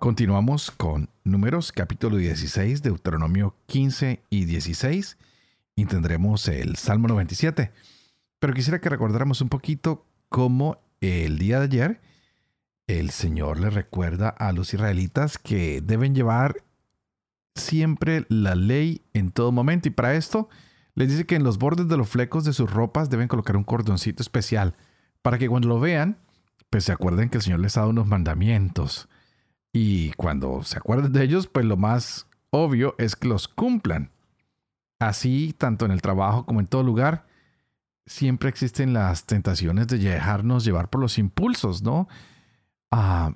Continuamos con Números capítulo 16, Deuteronomio 15 y 16 y tendremos el Salmo 97. Pero quisiera que recordáramos un poquito cómo el día de ayer el Señor le recuerda a los israelitas que deben llevar siempre la ley en todo momento y para esto les dice que en los bordes de los flecos de sus ropas deben colocar un cordoncito especial para que cuando lo vean pues se acuerden que el Señor les ha dado unos mandamientos y cuando se acuerden de ellos, pues lo más obvio es que los cumplan. Así, tanto en el trabajo como en todo lugar, siempre existen las tentaciones de dejarnos llevar por los impulsos, ¿no? Ah,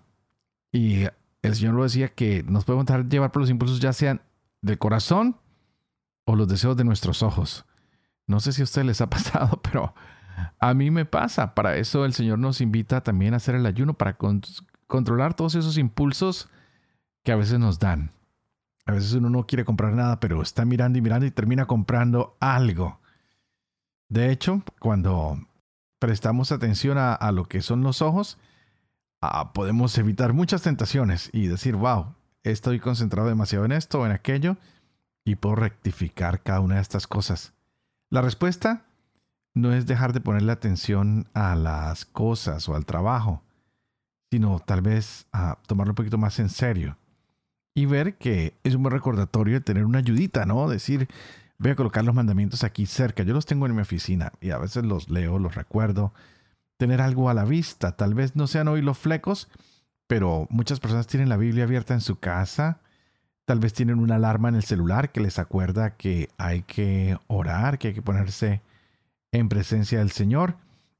y el Señor lo decía que nos podemos dejar llevar por los impulsos ya sean del corazón o los deseos de nuestros ojos. No sé si a ustedes les ha pasado, pero a mí me pasa. Para eso el Señor nos invita también a hacer el ayuno para controlar todos esos impulsos que a veces nos dan. A veces uno no quiere comprar nada, pero está mirando y mirando y termina comprando algo. De hecho, cuando prestamos atención a, lo que son los ojos, ah, podemos evitar muchas tentaciones y decir, wow, estoy concentrado demasiado en esto o en aquello y puedo rectificar cada una de estas cosas. La respuesta no es dejar de ponerle atención a las cosas o al trabajo, sino tal vez a tomarlo un poquito más en serio. Y ver que es un buen recordatorio de tener una ayudita, ¿no? Decir, voy a colocar los mandamientos aquí cerca, yo los tengo en mi oficina y a veces los leo, los recuerdo, tener algo a la vista, tal vez no sean hoy los flecos, pero muchas personas tienen la Biblia abierta en su casa, tal vez tienen una alarma en el celular que les acuerda que hay que orar, que hay que ponerse en presencia del Señor.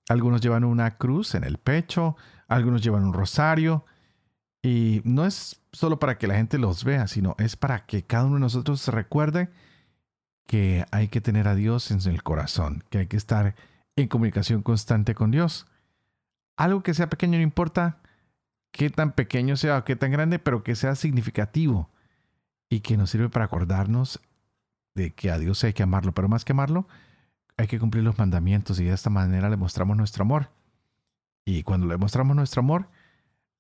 Algunos llevan una cruz en el pecho, algunos llevan un rosario y no es solo para que la gente los vea, sino es para que cada uno de nosotros se recuerde que hay que tener a Dios en el corazón, que hay que estar en comunicación constante con Dios. Algo que sea pequeño no importa qué tan pequeño sea o qué tan grande, pero que sea significativo y que nos sirve para acordarnos de que a Dios hay que amarlo, pero más que amarlo, hay que cumplir los mandamientos y de esta manera le mostramos nuestro amor. Y cuando le mostramos nuestro amor,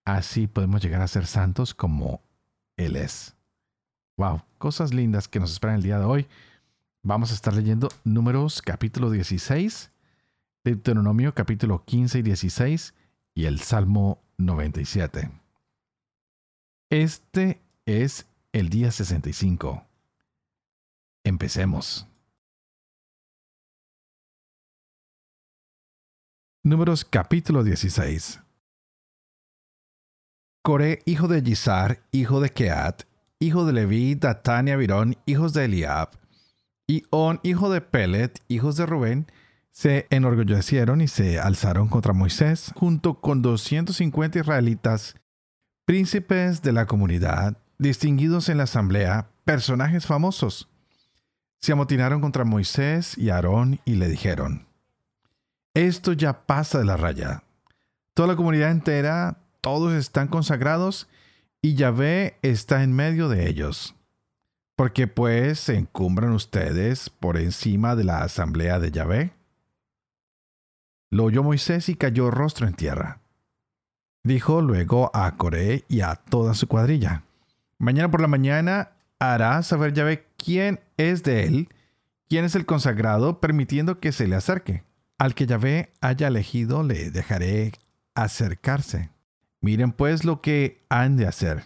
así podemos llegar a ser santos como Él es. Wow, cosas lindas que nos esperan el día de hoy. Vamos a estar leyendo Números capítulo 16, Deuteronomio capítulo 15 y 16 y el Salmo 97. Este es el día 65. Empecemos. Números capítulo 16. Coré, hijo de Gizar, hijo de Keat, hijo de Leví, Datán y Abirón, hijos de Eliab, y On, hijo de Pelet, hijos de Rubén, se enorgullecieron y se alzaron contra Moisés, junto con 250 israelitas, príncipes de la comunidad, distinguidos en la asamblea, personajes famosos. Se amotinaron contra Moisés y Aarón y le dijeron, esto ya pasa de la raya. Toda la comunidad entera, todos están consagrados y Yahvé está en medio de ellos. Porque pues se encumbran ustedes por encima de la asamblea de Yahvé. Lo oyó Moisés y cayó rostro en tierra. Dijo luego a Coré y a toda su cuadrilla. Mañana por la mañana hará saber Yahvé quién es de él, quién es el consagrado, permitiendo que se le acerque. Al que Yahvé haya elegido le dejaré acercarse. Miren pues lo que han de hacer.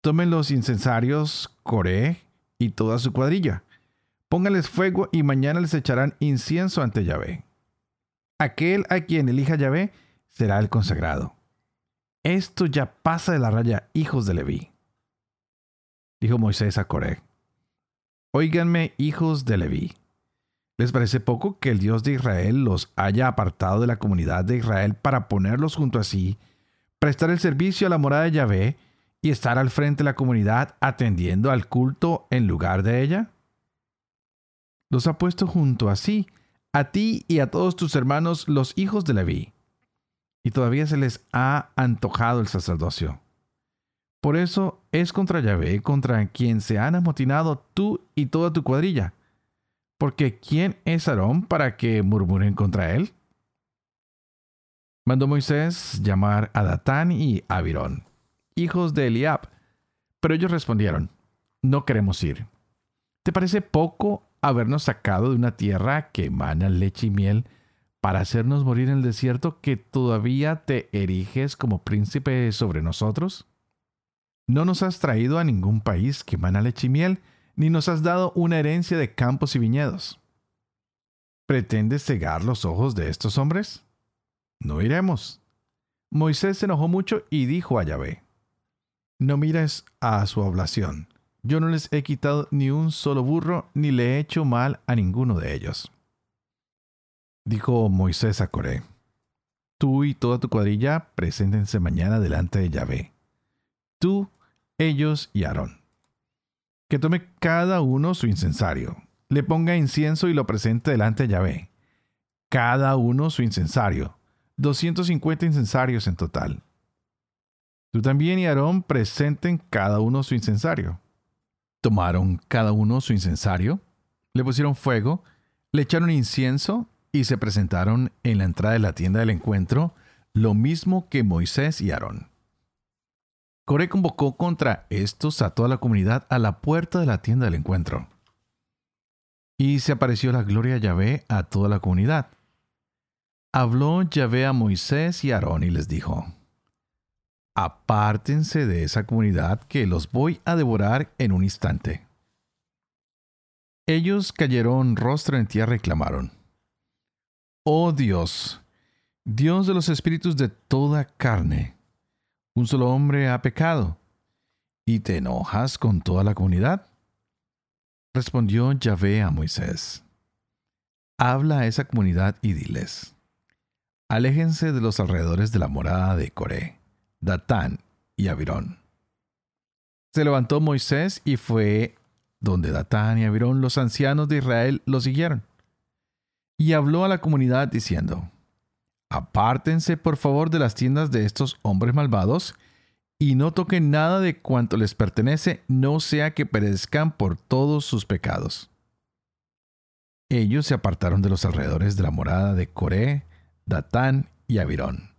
Tomen los incensarios, Coré y toda su cuadrilla. Pónganles fuego y mañana les echarán incienso ante Yahvé. Aquel a quien elija Yahvé será el consagrado. Esto ya pasa de la raya, hijos de Leví. Dijo Moisés a Coré. Óiganme, hijos de Leví. ¿Les parece poco que el Dios de Israel los haya apartado de la comunidad de Israel para ponerlos junto a sí, prestar el servicio a la morada de Yahvé y estar al frente de la comunidad atendiendo al culto en lugar de ella? Los ha puesto junto a sí, a ti y a todos tus hermanos, los hijos de Leví. Y todavía se les ha antojado el sacerdocio. Por eso es contra Yahvé contra quien se han amotinado tú y toda tu cuadrilla. Porque ¿quién es Aarón para que murmuren contra él? Mandó Moisés llamar a Datán y Abirón, hijos de Eliab. Pero ellos respondieron, no queremos ir. ¿Te parece poco habernos sacado de una tierra que emana leche y miel para hacernos morir en el desierto que todavía te eriges como príncipe sobre nosotros? No nos has traído a ningún país que emana leche y miel, ni nos has dado una herencia de campos y viñedos. ¿Pretendes cegar los ojos de estos hombres? No iremos. Moisés se enojó mucho y dijo a Yahvé, No mires a su oblación. Yo no les he quitado ni un solo burro, ni le he hecho mal a ninguno de ellos. Dijo Moisés a Coré, Tú y toda tu cuadrilla preséntense mañana delante de Yahvé. Tú, ellos y Aarón. Que tome cada uno su incensario, le ponga incienso y lo presente delante de Yahvé. Cada uno su incensario 250 incensarios en total. Tú también y Aarón presenten cada uno su incensario. Tomaron cada uno su incensario, le pusieron fuego, le echaron incienso y se presentaron en la entrada de la tienda del encuentro, lo mismo que Moisés y Aarón. Coré convocó contra estos a toda la comunidad a la puerta de la tienda del encuentro. Y se apareció la gloria de Yahvé a toda la comunidad Habló Yahvé a Moisés y Aarón y les dijo, Apártense de esa comunidad que los voy a devorar en un instante. Ellos cayeron rostro en tierra y clamaron, Oh Dios, Dios de los espíritus de toda carne, un solo hombre ha pecado, ¿y te enojas con toda la comunidad? Respondió Yahvé a Moisés, Habla a esa comunidad y diles, Aléjense de los alrededores de la morada de Coré, Datán y Abirón. Se levantó Moisés y fue donde Datán y Abirón, los ancianos de Israel, lo siguieron. Y habló a la comunidad diciendo, Apártense por favor de las tiendas de estos hombres malvados, y no toquen nada de cuanto les pertenece, no sea que perezcan por todos sus pecados. Ellos se apartaron de los alrededores de la morada de Coré, Datán y Abirón.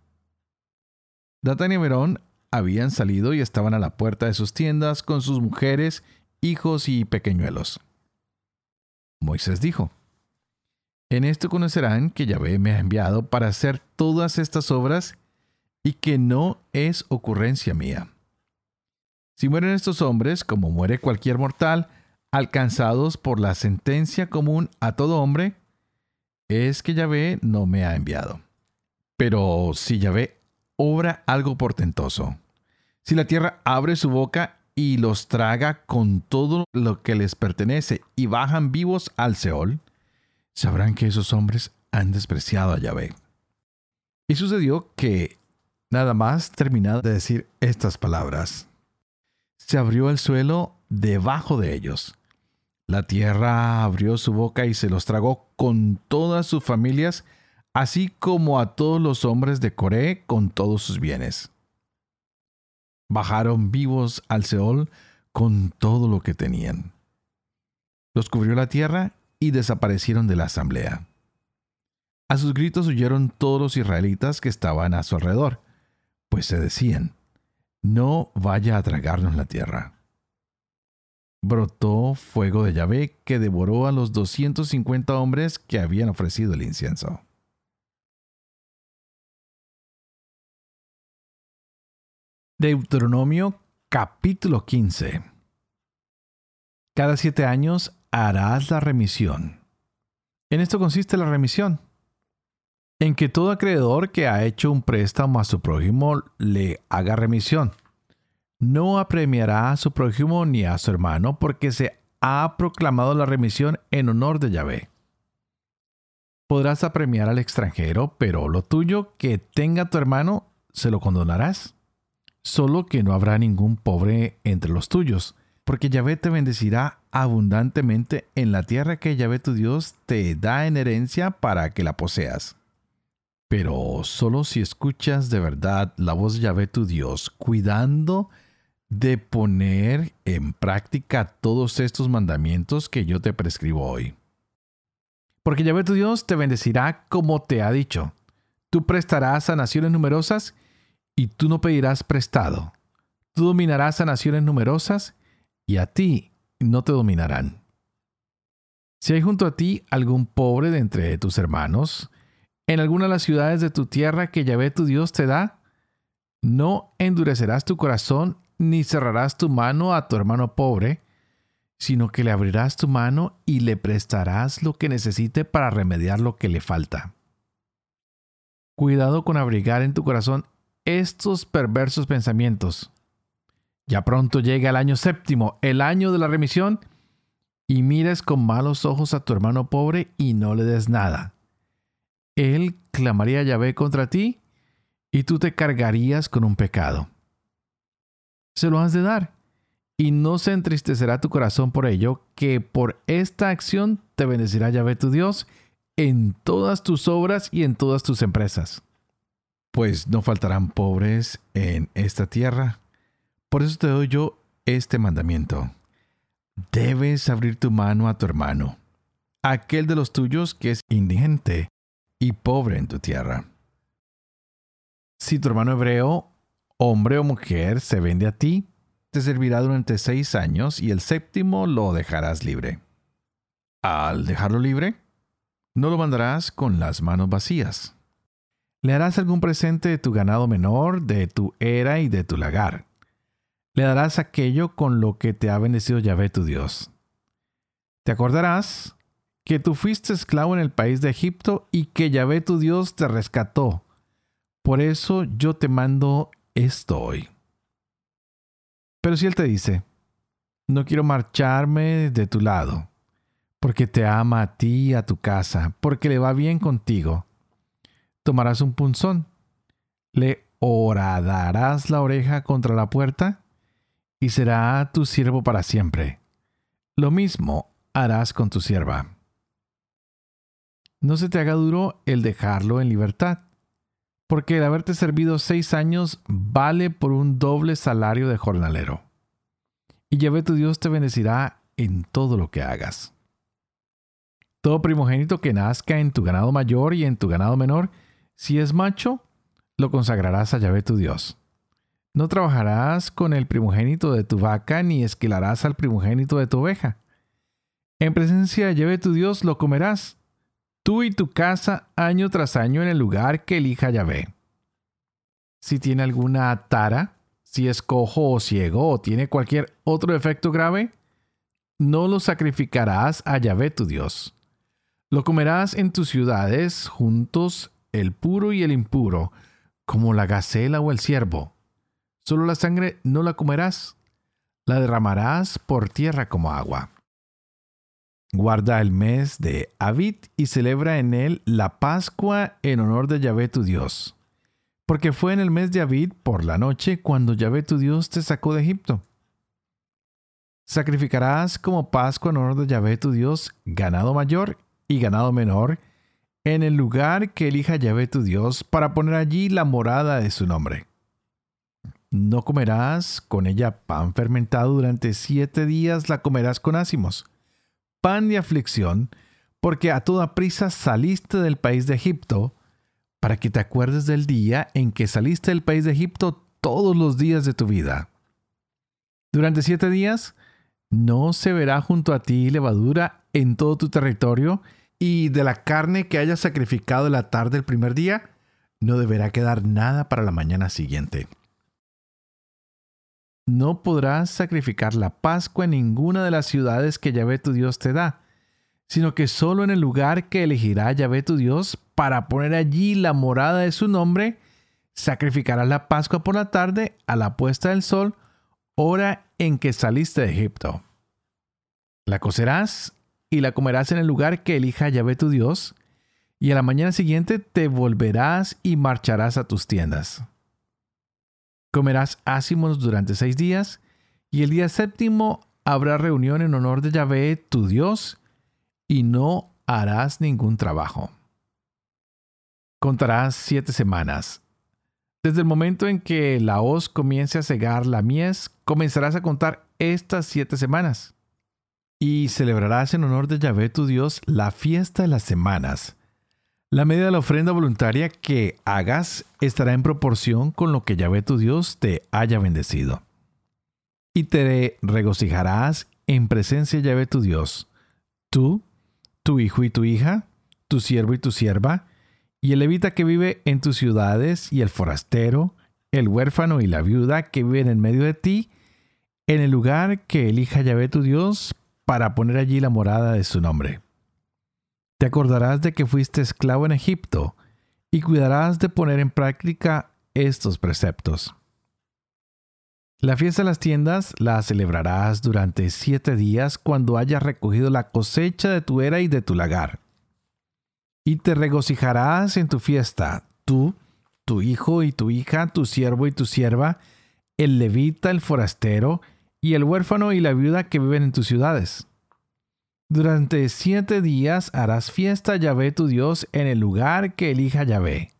Datán y Abirón habían salido y estaban a la puerta de sus tiendas con sus mujeres, hijos y pequeñuelos. Moisés dijo, En esto conocerán que Yahvé me ha enviado para hacer todas estas obras y que no es ocurrencia mía. Si mueren estos hombres, como muere cualquier mortal, alcanzados por la sentencia común a todo hombre, es que Yahvé no me ha enviado. Pero si Yahvé obra algo portentoso, si la tierra abre su boca y los traga con todo lo que les pertenece y bajan vivos al Seol, sabrán que esos hombres han despreciado a Yahvé. Y sucedió que, nada más terminado de decir estas palabras, se abrió el suelo debajo de ellos la tierra abrió su boca y se los tragó con todas sus familias, así como a todos los hombres de Coré con todos sus bienes. Bajaron vivos al Seol con todo lo que tenían. Los cubrió la tierra y desaparecieron de la asamblea. A sus gritos huyeron todos los israelitas que estaban a su alrededor, pues se decían, no vaya a tragarnos la tierra brotó fuego de Yahvé que devoró a los 250 hombres que habían ofrecido el incienso. Deuteronomio capítulo 15 Cada siete años harás la remisión. En esto consiste la remisión. En que todo acreedor que ha hecho un préstamo a su prójimo le haga remisión no apremiará a su prójimo ni a su hermano, porque se ha proclamado la remisión en honor de Yahvé. Podrás apremiar al extranjero, pero lo tuyo que tenga tu hermano, ¿se lo condonarás? solo que no habrá ningún pobre entre los tuyos, porque Yahvé te bendecirá abundantemente en la tierra que Yahvé tu Dios te da en herencia para que la poseas. Pero solo si escuchas de verdad la voz de Yahvé tu Dios, cuidando de poner en práctica todos estos mandamientos que yo te prescribo hoy. Porque Yahvé tu Dios te bendecirá como te ha dicho. Tú prestarás a naciones numerosas y tú no pedirás prestado. Tú dominarás a naciones numerosas y a ti no te dominarán. Si hay junto a ti algún pobre de entre tus hermanos, en alguna de las ciudades de tu tierra que Yahvé tu Dios te da, no endurecerás tu corazón ni cerrarás tu mano a tu hermano pobre, sino que le abrirás tu mano y le prestarás lo que necesite para remediar lo que le falta. Cuidado con abrigar en tu corazón estos perversos pensamientos. Ya pronto llega el año séptimo, el año de la remisión, y mires con malos ojos a tu hermano pobre y no le des nada. Él clamaría a Yahvé contra ti y tú te cargarías con un pecado. Se lo has de dar, y no se entristecerá tu corazón por ello, que por esta acción te bendecirá Yahvé tu Dios en todas tus obras y en todas tus empresas. Pues no faltarán pobres en esta tierra. Por eso te doy yo este mandamiento. Debes abrir tu mano a tu hermano, aquel de los tuyos que es indigente y pobre en tu tierra. Si tu hermano hebreo, hombre o mujer, se vende a ti, te servirá durante seis años y el séptimo lo dejarás libre. Al dejarlo libre, no lo mandarás con las manos vacías. Le harás algún presente de tu ganado menor, de tu era y de tu lagar. Le darás aquello con lo que te ha bendecido Yahvé tu Dios. Te acordarás que tú fuiste esclavo en el país de Egipto y que Yahvé tu Dios te rescató. Por eso yo te mando esto hoy. Pero si Él te dice, no quiero marcharme de tu lado, porque te ama a ti y a tu casa, porque le va bien contigo. Tomarás un punzón, le horadarás la oreja contra la puerta y será tu siervo para siempre. Lo mismo harás con tu sierva. No se te haga duro el dejarlo en libertad, porque el haberte servido seis años vale por un doble salario de jornalero. Y Yahvé tu Dios te bendecirá en todo lo que hagas. Todo primogénito que nazca en tu ganado mayor y en tu ganado menor, si es macho, lo consagrarás a Yahvé tu Dios. No trabajarás con el primogénito de tu vaca ni esquilarás al primogénito de tu oveja. En presencia de Yahvé tu Dios lo comerás, tú y tu casa año tras año en el lugar que elija Yahvé. Si tiene alguna tara, si es cojo o ciego o tiene cualquier otro efecto grave, no lo sacrificarás a Yahvé tu Dios. Lo comerás en tus ciudades juntos el puro y el impuro, como la gacela o el ciervo. Solo la sangre no la comerás, la derramarás por tierra como agua. Guarda el mes de Abid y celebra en él la Pascua en honor de Yahvé tu Dios. Porque fue en el mes de Abid por la noche cuando Yahvé tu Dios te sacó de Egipto. Sacrificarás como Pascua en honor de Yahvé tu Dios ganado mayor y ganado menor en el lugar que elija Yahvé tu Dios para poner allí la morada de su nombre. No comerás con ella pan fermentado durante siete días, la comerás con ácimos. Pan de aflicción, porque a toda prisa saliste del país de Egipto, para que te acuerdes del día en que saliste del país de Egipto todos los días de tu vida. Durante siete días no se verá junto a ti levadura en todo tu territorio, y de la carne que hayas sacrificado la tarde del primer día, no deberá quedar nada para la mañana siguiente. No podrás sacrificar la Pascua en ninguna de las ciudades que Yahvé tu Dios te da, sino que solo en el lugar que elegirá Yahvé tu Dios para poner allí la morada de su nombre, sacrificarás la Pascua por la tarde a la puesta del sol, hora en que saliste de Egipto. La cocerás y la comerás en el lugar que elija Yahvé tu Dios, y a la mañana siguiente te volverás y marcharás a tus tiendas. Comerás ácimos durante seis días, y el día séptimo habrá reunión en honor de Yahvé, tu Dios, y no harás ningún trabajo. Contarás siete semanas. Desde el momento en que la hoz comience a cegar la mies, comenzarás a contar estas siete semanas. Y celebrarás en honor de Yahvé tu Dios la fiesta de las semanas. La medida de la ofrenda voluntaria que hagas estará en proporción con lo que Yahvé tu Dios te haya bendecido. Y te regocijarás en presencia de Yahvé tu Dios, tú, tu hijo y tu hija, tu siervo y tu sierva, y el levita que vive en tus ciudades, y el forastero, el huérfano y la viuda que viven en medio de ti, en el lugar que elija Yahvé tu Dios para poner allí la morada de su nombre. Te acordarás de que fuiste esclavo en Egipto, y cuidarás de poner en práctica estos preceptos. La fiesta de las tiendas la celebrarás durante siete días cuando hayas recogido la cosecha de tu era y de tu lagar y te regocijarás en tu fiesta, tú, tu hijo y tu hija, tu siervo y tu sierva, el levita, el forastero, y el huérfano y la viuda que viven en tus ciudades. Durante siete días harás fiesta a Yahvé tu Dios en el lugar que elija Yahvé.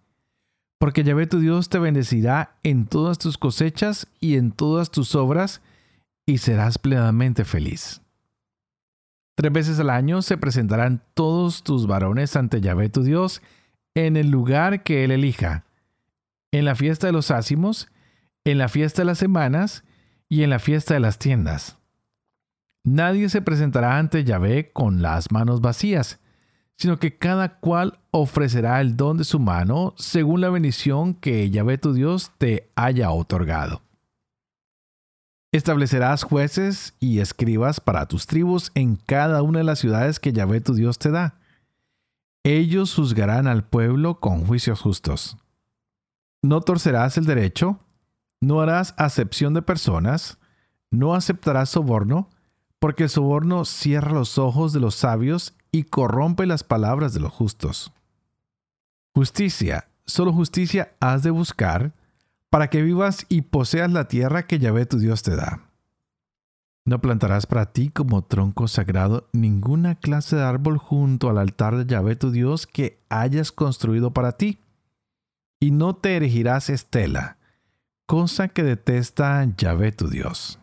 Porque Yahvé tu Dios te bendecirá en todas tus cosechas y en todas tus obras, y serás plenamente feliz. Tres veces al año se presentarán todos tus varones ante Yahvé tu Dios en el lugar que él elija, en la fiesta de los ácimos, en la fiesta de las semanas y en la fiesta de las tiendas. Nadie se presentará ante Yahvé con las manos vacías, sino que cada cual ofrecerá el don de su mano según la bendición que Yahvé tu Dios te haya otorgado. Establecerás jueces y escribas para tus tribus en cada una de las ciudades que Yahvé tu Dios te da. Ellos juzgarán al pueblo con juicios justos. No torcerás el derecho, no harás acepción de personas, no aceptarás soborno, porque el soborno cierra los ojos de los sabios y corrompe las palabras de los justos. Justicia, solo justicia has de buscar, para que vivas y poseas la tierra que Yahvé tu Dios te da. No plantarás para ti como tronco sagrado ninguna clase de árbol junto al altar de Yahvé tu Dios que hayas construido para ti. Y no te erigirás estela, cosa que detesta Yahvé tu Dios.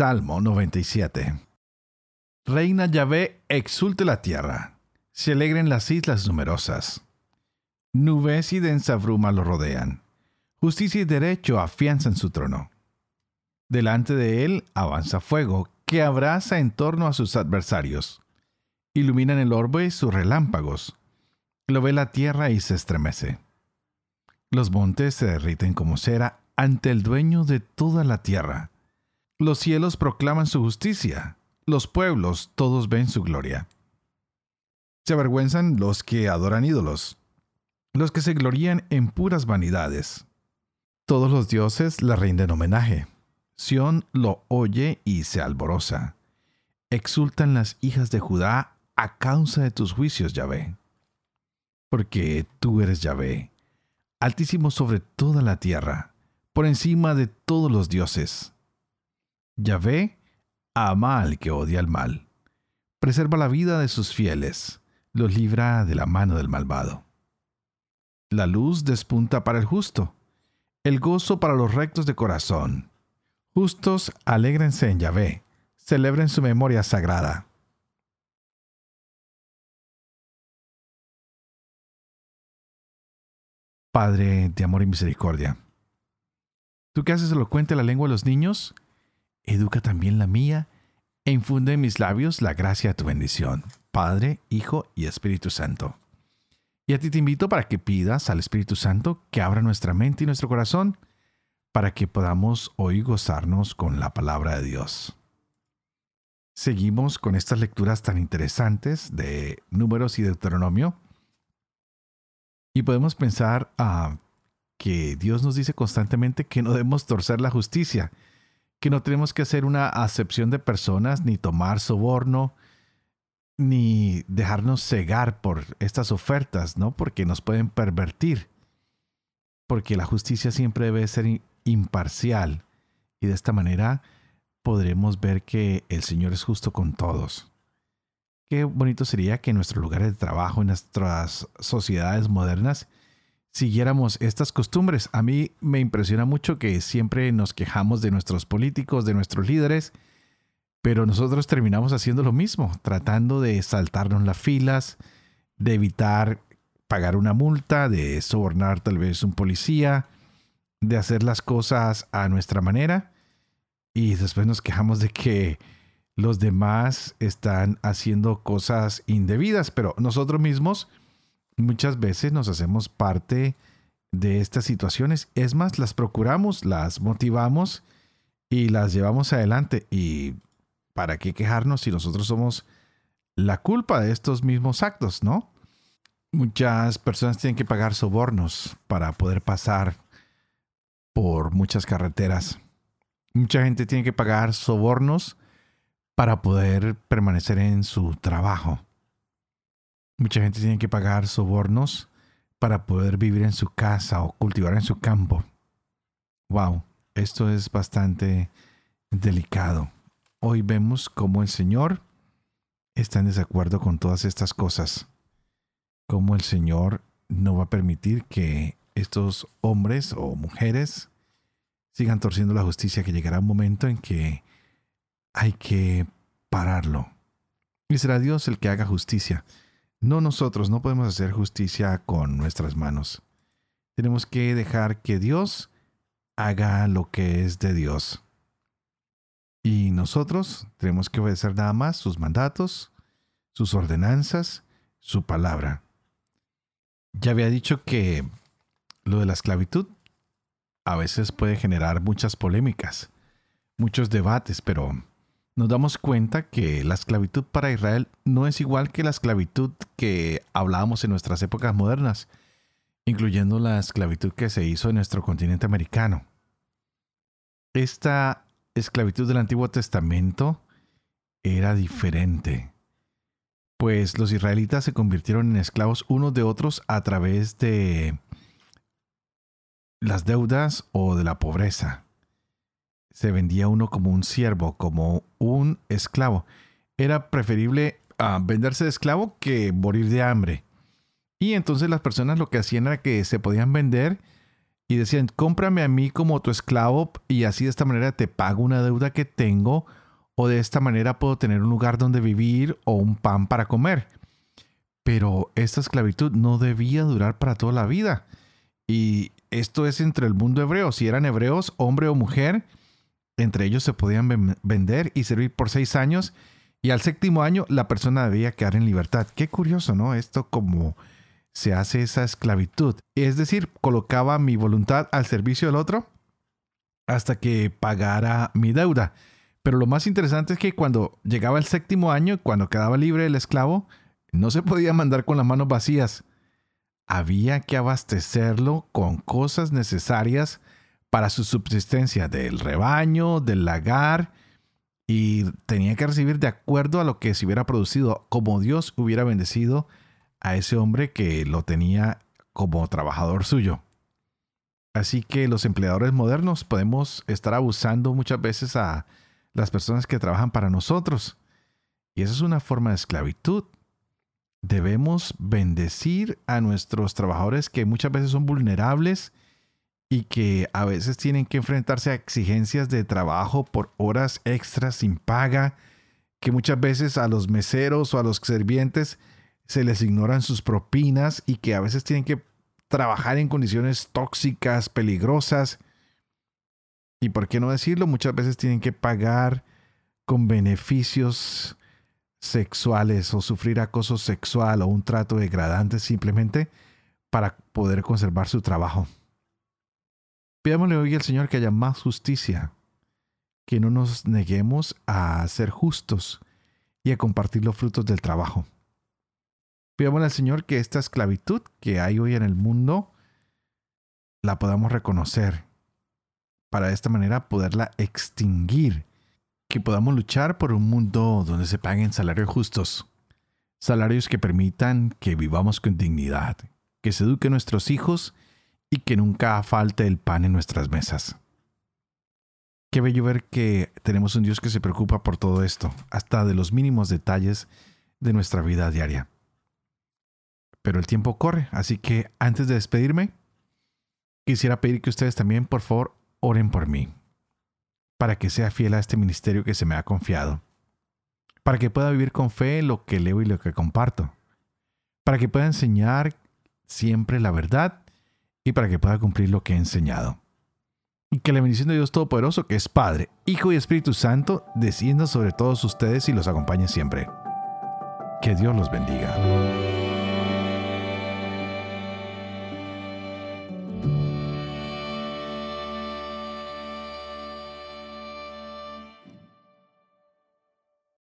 Salmo 97 Reina Yahvé, exulte la tierra se alegren las islas numerosas. Nubes y densa bruma lo rodean. Justicia y derecho afianzan su trono. Delante de él avanza fuego, que abraza en torno a sus adversarios. Iluminan el orbe sus relámpagos. Lo ve la tierra y se estremece. Los montes se derriten como cera ante el dueño de toda la tierra. Los cielos proclaman su justicia. Los pueblos todos ven su gloria. Se avergüenzan los que adoran ídolos, los que se glorían en puras vanidades. Todos los dioses le rinden homenaje. Sión lo oye y se alborosa. Exultan las hijas de Judá a causa de tus juicios, Yahvé. Porque tú eres Yahvé, altísimo sobre toda la tierra, por encima de todos los dioses. Yahvé ama al que odia el mal, preserva la vida de sus fieles los libra de la mano del malvado. La luz despunta para el justo, el gozo para los rectos de corazón. Justos, alégrense en Yahvé, celebren su memoria sagrada. Padre de amor y misericordia, tú que haces elocuente la lengua de los niños, educa también la mía e infunde en mis labios la gracia de tu bendición. Padre, Hijo y Espíritu Santo. Y a ti te invito para que pidas al Espíritu Santo que abra nuestra mente y nuestro corazón para que podamos hoy gozarnos con la palabra de Dios. Seguimos con estas lecturas tan interesantes de Números y Deuteronomio. Y podemos pensar a que Dios nos dice constantemente que no debemos torcer la justicia, que no tenemos que hacer una acepción de personas ni tomar soborno, ni dejarnos cegar por estas ofertas, ¿no? Porque nos pueden pervertir. Porque la justicia siempre debe ser imparcial. Y de esta manera podremos ver que el Señor es justo con todos. Qué bonito sería que en nuestros lugares de trabajo, en nuestras sociedades modernas, siguiéramos estas costumbres. A mí me impresiona mucho que siempre nos quejamos de nuestros políticos, de nuestros líderes, pero nosotros terminamos haciendo lo mismo, tratando de saltarnos las filas, de evitar pagar una multa, de sobornar tal vez un policía, de hacer las cosas a nuestra manera y después nos quejamos de que los demás están haciendo cosas indebidas, pero nosotros mismos muchas veces nos hacemos parte de estas situaciones. Es más, las procuramos, las motivamos y las llevamos adelante. ¿Y para qué quejarnos si nosotros somos la culpa de estos mismos actos, no? Muchas personas tienen que pagar sobornos para poder pasar por muchas carreteras. Mucha gente tiene que pagar sobornos para poder permanecer en su trabajo. Mucha gente tiene que pagar sobornos para poder vivir en su casa o cultivar en su campo. Wow, esto es bastante delicado. Hoy vemos cómo el Señor está en desacuerdo con todas estas cosas. Cómo el Señor no va a permitir que estos hombres o mujeres sigan torciendo la justicia, que llegará un momento en que hay que pararlo. Y será Dios el que haga justicia. No nosotros, no podemos hacer justicia con nuestras manos. Tenemos que dejar que Dios haga lo que es de Dios. Y nosotros tenemos que obedecer nada más sus mandatos, sus ordenanzas, su palabra. Ya había dicho que lo de la esclavitud a veces puede generar muchas polémicas, muchos debates, pero nos damos cuenta que la esclavitud para Israel no es igual que la esclavitud que hablábamos en nuestras épocas modernas, incluyendo la esclavitud que se hizo en nuestro continente americano. Esta esclavitud del Antiguo Testamento era diferente, pues los israelitas se convirtieron en esclavos unos de otros a través de las deudas o de la pobreza. Se vendía uno como un siervo, como un esclavo. Era preferible ah, venderse de esclavo que morir de hambre. Y entonces las personas lo que hacían era que se podían vender y decían, cómprame a mí como tu esclavo y así de esta manera te pago una deuda que tengo o de esta manera puedo tener un lugar donde vivir o un pan para comer. Pero esta esclavitud no debía durar para toda la vida. Y esto es entre el mundo hebreo. Si eran hebreos, hombre o mujer, entre ellos se podían vender y servir por seis años. Y al séptimo año la persona debía quedar en libertad. Qué curioso, ¿no? Esto como se hace esa esclavitud. Es decir, colocaba mi voluntad al servicio del otro hasta que pagara mi deuda. Pero lo más interesante es que cuando llegaba el séptimo año, cuando quedaba libre el esclavo, no se podía mandar con las manos vacías había que abastecerlo con cosas necesarias para su subsistencia del rebaño, del lagar, y tenía que recibir de acuerdo a lo que se hubiera producido, como Dios hubiera bendecido a ese hombre que lo tenía como trabajador suyo. Así que los empleadores modernos podemos estar abusando muchas veces a las personas que trabajan para nosotros. Y esa es una forma de esclavitud debemos bendecir a nuestros trabajadores que muchas veces son vulnerables y que a veces tienen que enfrentarse a exigencias de trabajo por horas extras sin paga, que muchas veces a los meseros o a los sirvientes se les ignoran sus propinas y que a veces tienen que trabajar en condiciones tóxicas, peligrosas. Y por qué no decirlo, muchas veces tienen que pagar con beneficios sexuales o sufrir acoso sexual o un trato degradante simplemente para poder conservar su trabajo. Pidámosle hoy al Señor que haya más justicia, que no nos neguemos a ser justos y a compartir los frutos del trabajo. Pidámosle al Señor que esta esclavitud que hay hoy en el mundo la podamos reconocer para de esta manera poderla extinguir que podamos luchar por un mundo donde se paguen salarios justos, Salarios que permitan que vivamos con dignidad, que se eduquen nuestros hijos y que nunca falte el pan en nuestras mesas. Qué bello ver que tenemos un Dios que se preocupa por todo esto, hasta de los mínimos detalles de nuestra vida diaria. Pero el tiempo corre, así que antes de despedirme, quisiera pedir que ustedes también, por favor, oren por mí, para que sea fiel a este ministerio que se me ha confiado, para que pueda vivir con fe lo que leo y lo que comparto, para que pueda enseñar siempre la verdad para que pueda cumplir lo que he enseñado. Y que la bendición de Dios Todopoderoso, que es Padre, Hijo y Espíritu Santo, descienda sobre todos ustedes y los acompañe siempre. Que Dios los bendiga.